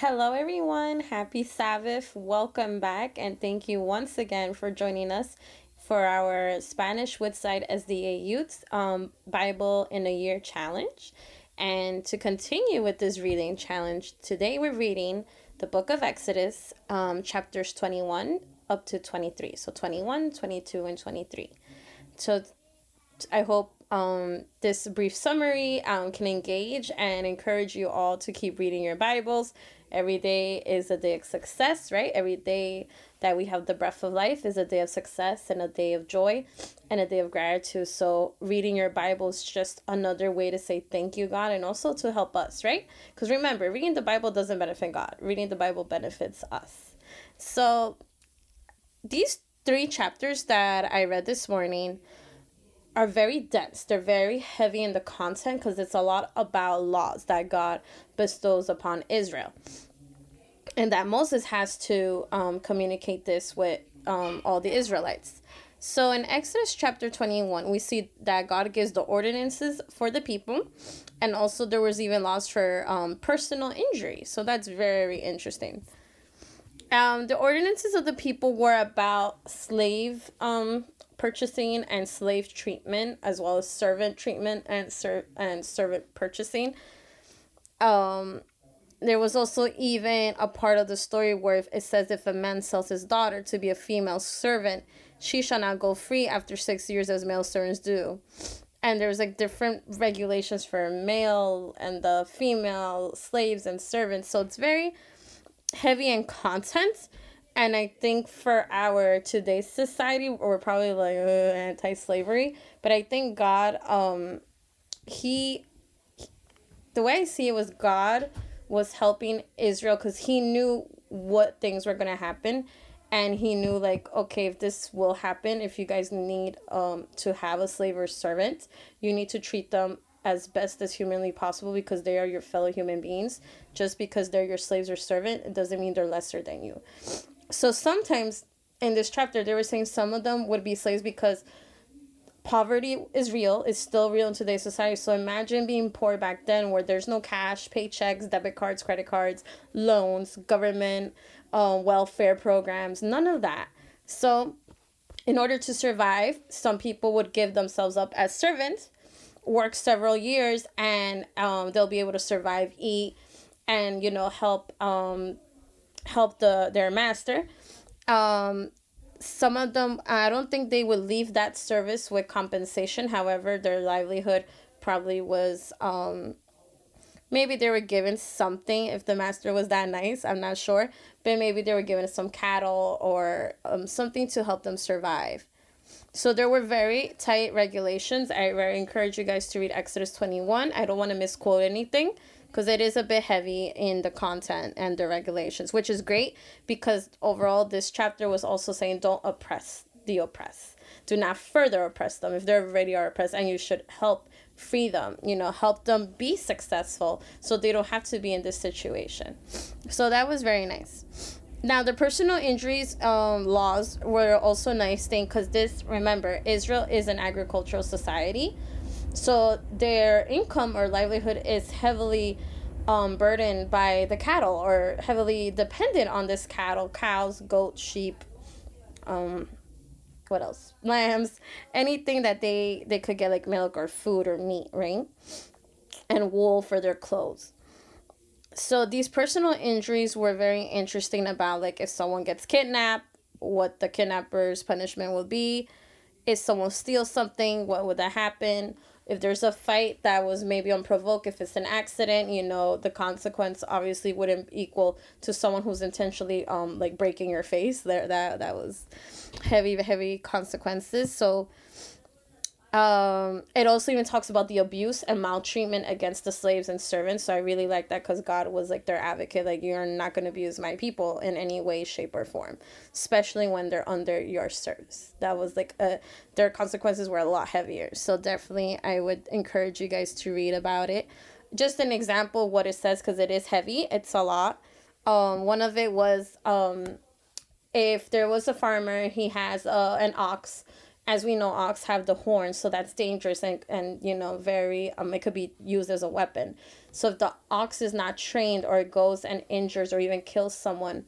Hello, everyone. Happy Sabbath. Welcome back, and thank you once again for joining us for our Spanish Woodside SDA Youth um, Bible in a Year challenge. And to continue with this reading challenge, today we're reading the book of Exodus, um, chapters 21 up to 23. So 21, 22, and 23. So I hope um, this brief summary um, can engage and encourage you all to keep reading your Bibles. Every day is a day of success, right? Every day that we have the breath of life is a day of success and a day of joy and a day of gratitude. So, reading your Bible is just another way to say thank you, God, and also to help us, right? Because remember, reading the Bible doesn't benefit God, reading the Bible benefits us. So, these three chapters that I read this morning are very dense. They're very heavy in the content because it's a lot about laws that God bestows upon Israel. And that Moses has to um, communicate this with um, all the Israelites. So in Exodus chapter 21, we see that God gives the ordinances for the people, and also there was even laws for um, personal injury. So that's very interesting. Um, the ordinances of the people were about slave um, purchasing and slave treatment, as well as servant treatment and ser- and servant purchasing. Um, there was also even a part of the story where it says if a man sells his daughter to be a female servant, she shall not go free after six years as male servants do. And there's like different regulations for male and the female slaves and servants. So it's very heavy in content and I think for our today's society, we're probably like uh, anti-slavery, but I think God, um, he, the way I see it was God was helping Israel because he knew what things were gonna happen, and he knew like okay if this will happen if you guys need um to have a slave or servant you need to treat them as best as humanly possible because they are your fellow human beings. Just because they're your slaves or servant it doesn't mean they're lesser than you so sometimes in this chapter they were saying some of them would be slaves because poverty is real it's still real in today's society. So imagine being poor back then where there's no cash paychecks debit cards credit cards loans government uh, welfare programs none of that. So in order to survive some people would give themselves up as servants work several years and um, they'll be able to survive eat and you know help um, help the their master. Um, some of them, I don't think they would leave that service with compensation. However, their livelihood probably was um, maybe they were given something if the master was that nice. I'm not sure, but maybe they were given some cattle or um, something to help them survive. So there were very tight regulations. I very encourage you guys to read Exodus 21. I don't want to misquote anything because it is a bit heavy in the content and the regulations, which is great because overall this chapter was also saying don't oppress the oppressed. Do not further oppress them if they already are oppressed, and you should help free them, you know, help them be successful so they don't have to be in this situation. So that was very nice. Now, the personal injuries um, laws were also a nice thing because this, remember, Israel is an agricultural society. So their income or livelihood is heavily um, burdened by the cattle or heavily dependent on this cattle, cows, goats, sheep, um, what else? Lambs, anything that they they could get like milk or food or meat, right? And wool for their clothes. So these personal injuries were very interesting about like if someone gets kidnapped, what the kidnapper's punishment will be. If someone steals something, what would that happen? If there's a fight that was maybe unprovoked, if it's an accident, you know, the consequence obviously wouldn't equal to someone who's intentionally um like breaking your face. There that that was heavy heavy consequences. So um it also even talks about the abuse and maltreatment against the slaves and servants. So i really like that because god was like their advocate like you're not going to abuse my people in any way shape or form especially when they're under your service. That was like a their consequences were a lot heavier. So definitely i would encourage you guys to read about it. Just an example of what it says because it is heavy it's a lot. Um one of it was um if there was a farmer he has uh, an ox as we know, ox have the horns, so that's dangerous and, and you know, very, um, it could be used as a weapon. So if the ox is not trained or it goes and injures or even kills someone,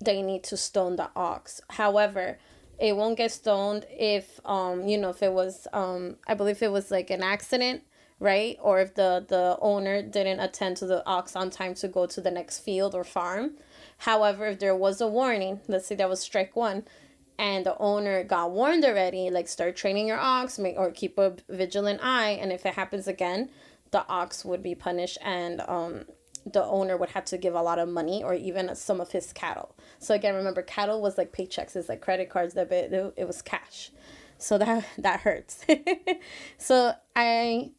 they need to stone the ox. However, it won't get stoned if, um, you know, if it was, um, I believe it was like an accident, right? Or if the, the owner didn't attend to the ox on time to go to the next field or farm. However, if there was a warning, let's say that was strike one, and the owner got warned already, like start training your ox, make or keep a vigilant eye, and if it happens again, the ox would be punished, and um, the owner would have to give a lot of money or even some of his cattle. So again, remember, cattle was like paychecks, it's like credit cards, debit, it was cash, so that that hurts. so I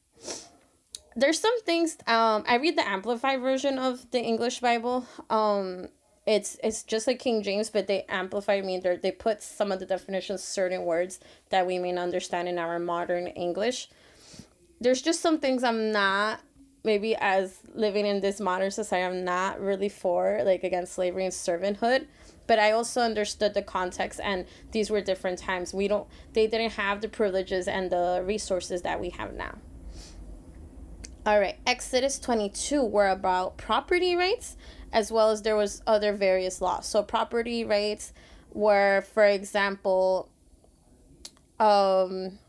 there's some things um I read the amplified version of the English Bible um it's it's just like King James, but they amplify me. They they put some of the definitions, certain words that we may not understand in our modern English. There's just some things I'm not maybe as living in this modern society I'm not really for like against slavery and servanthood but I also understood the context and these were different times we don't they didn't have the privileges and the resources that we have now all right Exodus 22 were about property rights as well as there was other various laws. So property rights were, for example, um,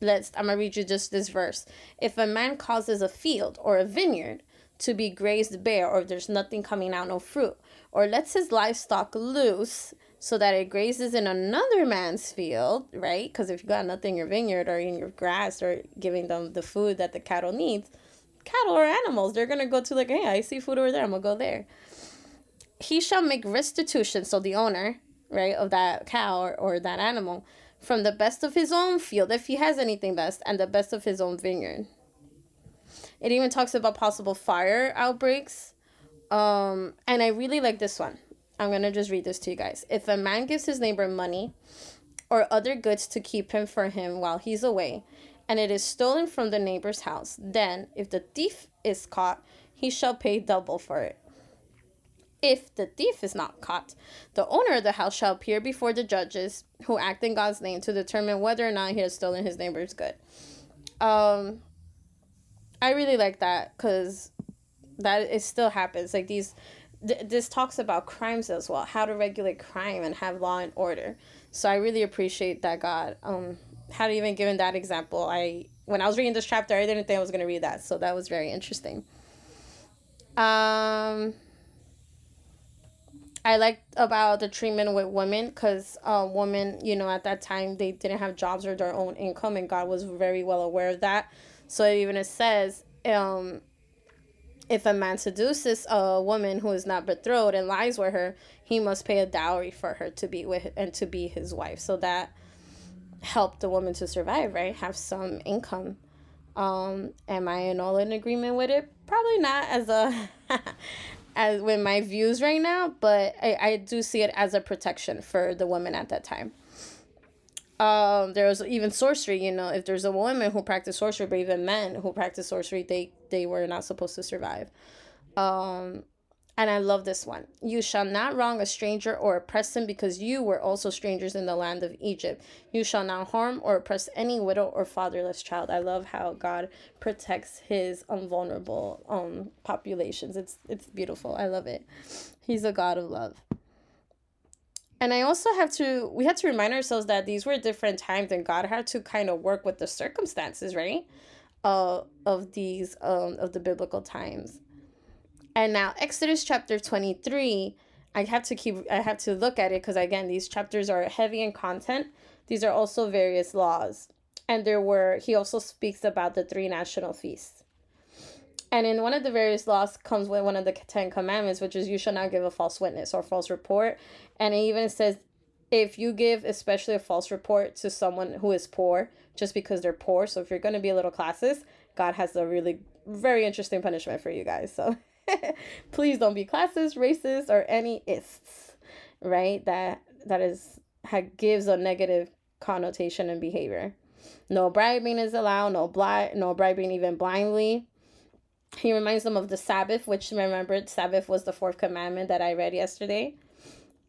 let's I'm gonna read you just this verse. If a man causes a field or a vineyard to be grazed bare, or there's nothing coming out, no fruit, or lets his livestock loose so that it grazes in another man's field, right? Because if you got nothing in your vineyard or in your grass or giving them the food that the cattle needs, cattle or animals, they're gonna go to like, hey, I see food over there, I'm gonna go there he shall make restitution, so the owner, right, of that cow or, or that animal, from the best of his own field, if he has anything best, and the best of his own vineyard. It even talks about possible fire outbreaks. Um, and I really like this one. I'm gonna just read this to you guys. If a man gives his neighbor money or other goods to keep him for him while he's away, and it is stolen from the neighbor's house, then if the thief is caught, he shall pay double for it. If the thief is not caught, the owner of the house shall appear before the judges who act in God's name to determine whether or not he has stolen his neighbor's good. Um, I really like that because that it still happens. Like these, th- this talks about crimes as well, how to regulate crime and have law and order. So I really appreciate that God um had even given that example. I when I was reading this chapter, I didn't think I was gonna read that, so that was very interesting. Um I liked about the treatment with women because uh, women, you know, at that time they didn't have jobs or their own income, and God was very well aware of that. So even it says, um, if a man seduces a woman who is not betrothed and lies with her, he must pay a dowry for her to be with and to be his wife. So that helped the woman to survive, right? Have some income. Um, am I in all in agreement with it? Probably not as a as with my views right now, but I, I do see it as a protection for the women at that time. Um, there was even sorcery, you know, if there's a woman who practiced sorcery, but even men who practiced sorcery, they they were not supposed to survive. Um, and I love this one. You shall not wrong a stranger or oppress him because you were also strangers in the land of Egypt. You shall not harm or oppress any widow or fatherless child. I love how God protects his vulnerable um populations. It's it's beautiful. I love it. He's a God of love. And I also have to we have to remind ourselves that these were different times and God had to kind of work with the circumstances, right? Uh, of these um of the biblical times and now Exodus chapter 23, I have to keep I have to look at it because again these chapters are heavy in content. These are also various laws. And there were he also speaks about the three national feasts. And in one of the various laws comes with one of the Ten Commandments, which is you shall not give a false witness or false report. And it even says if you give especially a false report to someone who is poor just because they're poor, so if you're going to be a little classist, God has a really very interesting punishment for you guys. So Please don't be classist, racist, or any ists, right? That that is gives a negative connotation and behavior. No bribing is allowed. No blind. No bribing even blindly. He reminds them of the Sabbath, which remembered Sabbath was the fourth commandment that I read yesterday.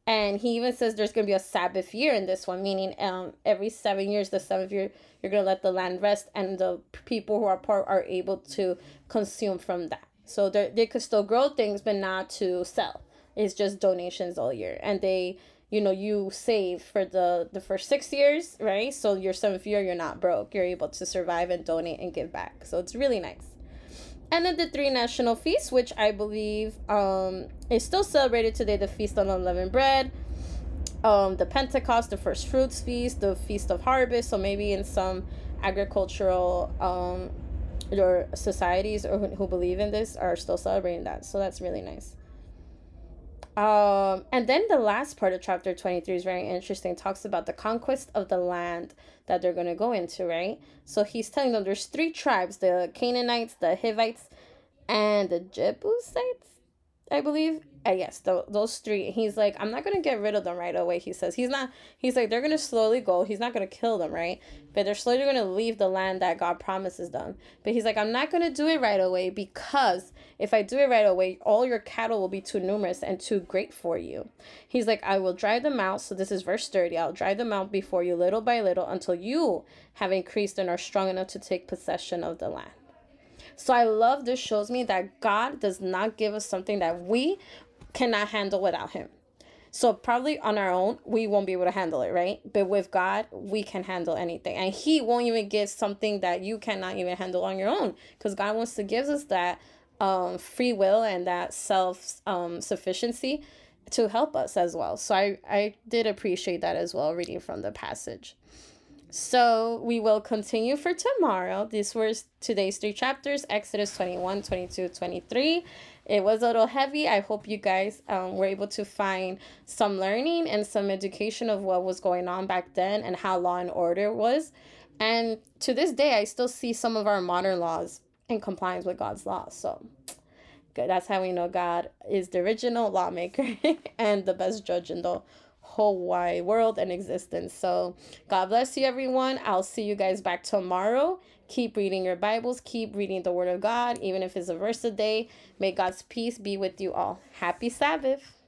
And he even says there's going to be a Sabbath year in this one, meaning um, every seven years, the seventh year, you're going to let the land rest and the people who are part are able to consume from that. So they could still grow things, but not to sell. It's just donations all year. And they, you know, you save for the, the first six years, right? So your seventh year, you're not broke. You're able to survive and donate and give back. So it's really nice. And then the three national feasts, which I believe um, is still celebrated today the Feast on Unleavened Bread, um, the Pentecost, the First Fruits Feast, the Feast of Harvest. So maybe in some agricultural um, or societies or who, who believe in this are still celebrating that. So that's really nice. Um, and then the last part of chapter 23 is very interesting. Talks about the conquest of the land that they're going to go into, right? So he's telling them there's three tribes the Canaanites, the Hivites, and the Jebusites, I believe. Uh, I guess the, those three. He's like, I'm not gonna get rid of them right away. He says he's not. He's like they're gonna slowly go. He's not gonna kill them, right? But they're slowly gonna leave the land that God promises them. But he's like, I'm not gonna do it right away because if I do it right away, all your cattle will be too numerous and too great for you. He's like, I will drive them out. So this is verse thirty. I'll drive them out before you, little by little, until you have increased and are strong enough to take possession of the land. So I love this shows me that God does not give us something that we cannot handle without him. So probably on our own, we won't be able to handle it, right? But with God, we can handle anything. And he won't even give something that you cannot even handle on your own because God wants to give us that um, free will and that self um, sufficiency to help us as well. So I, I did appreciate that as well, reading from the passage. So we will continue for tomorrow. These were today's three chapters Exodus 21, 22, 23. It was a little heavy. I hope you guys um, were able to find some learning and some education of what was going on back then and how law and order was. And to this day, I still see some of our modern laws in compliance with God's laws. So good. That's how we know God is the original lawmaker and the best judge in the whole wide world and existence. So, God bless you, everyone. I'll see you guys back tomorrow. Keep reading your Bibles, keep reading the Word of God, even if it's a verse a day. May God's peace be with you all. Happy Sabbath.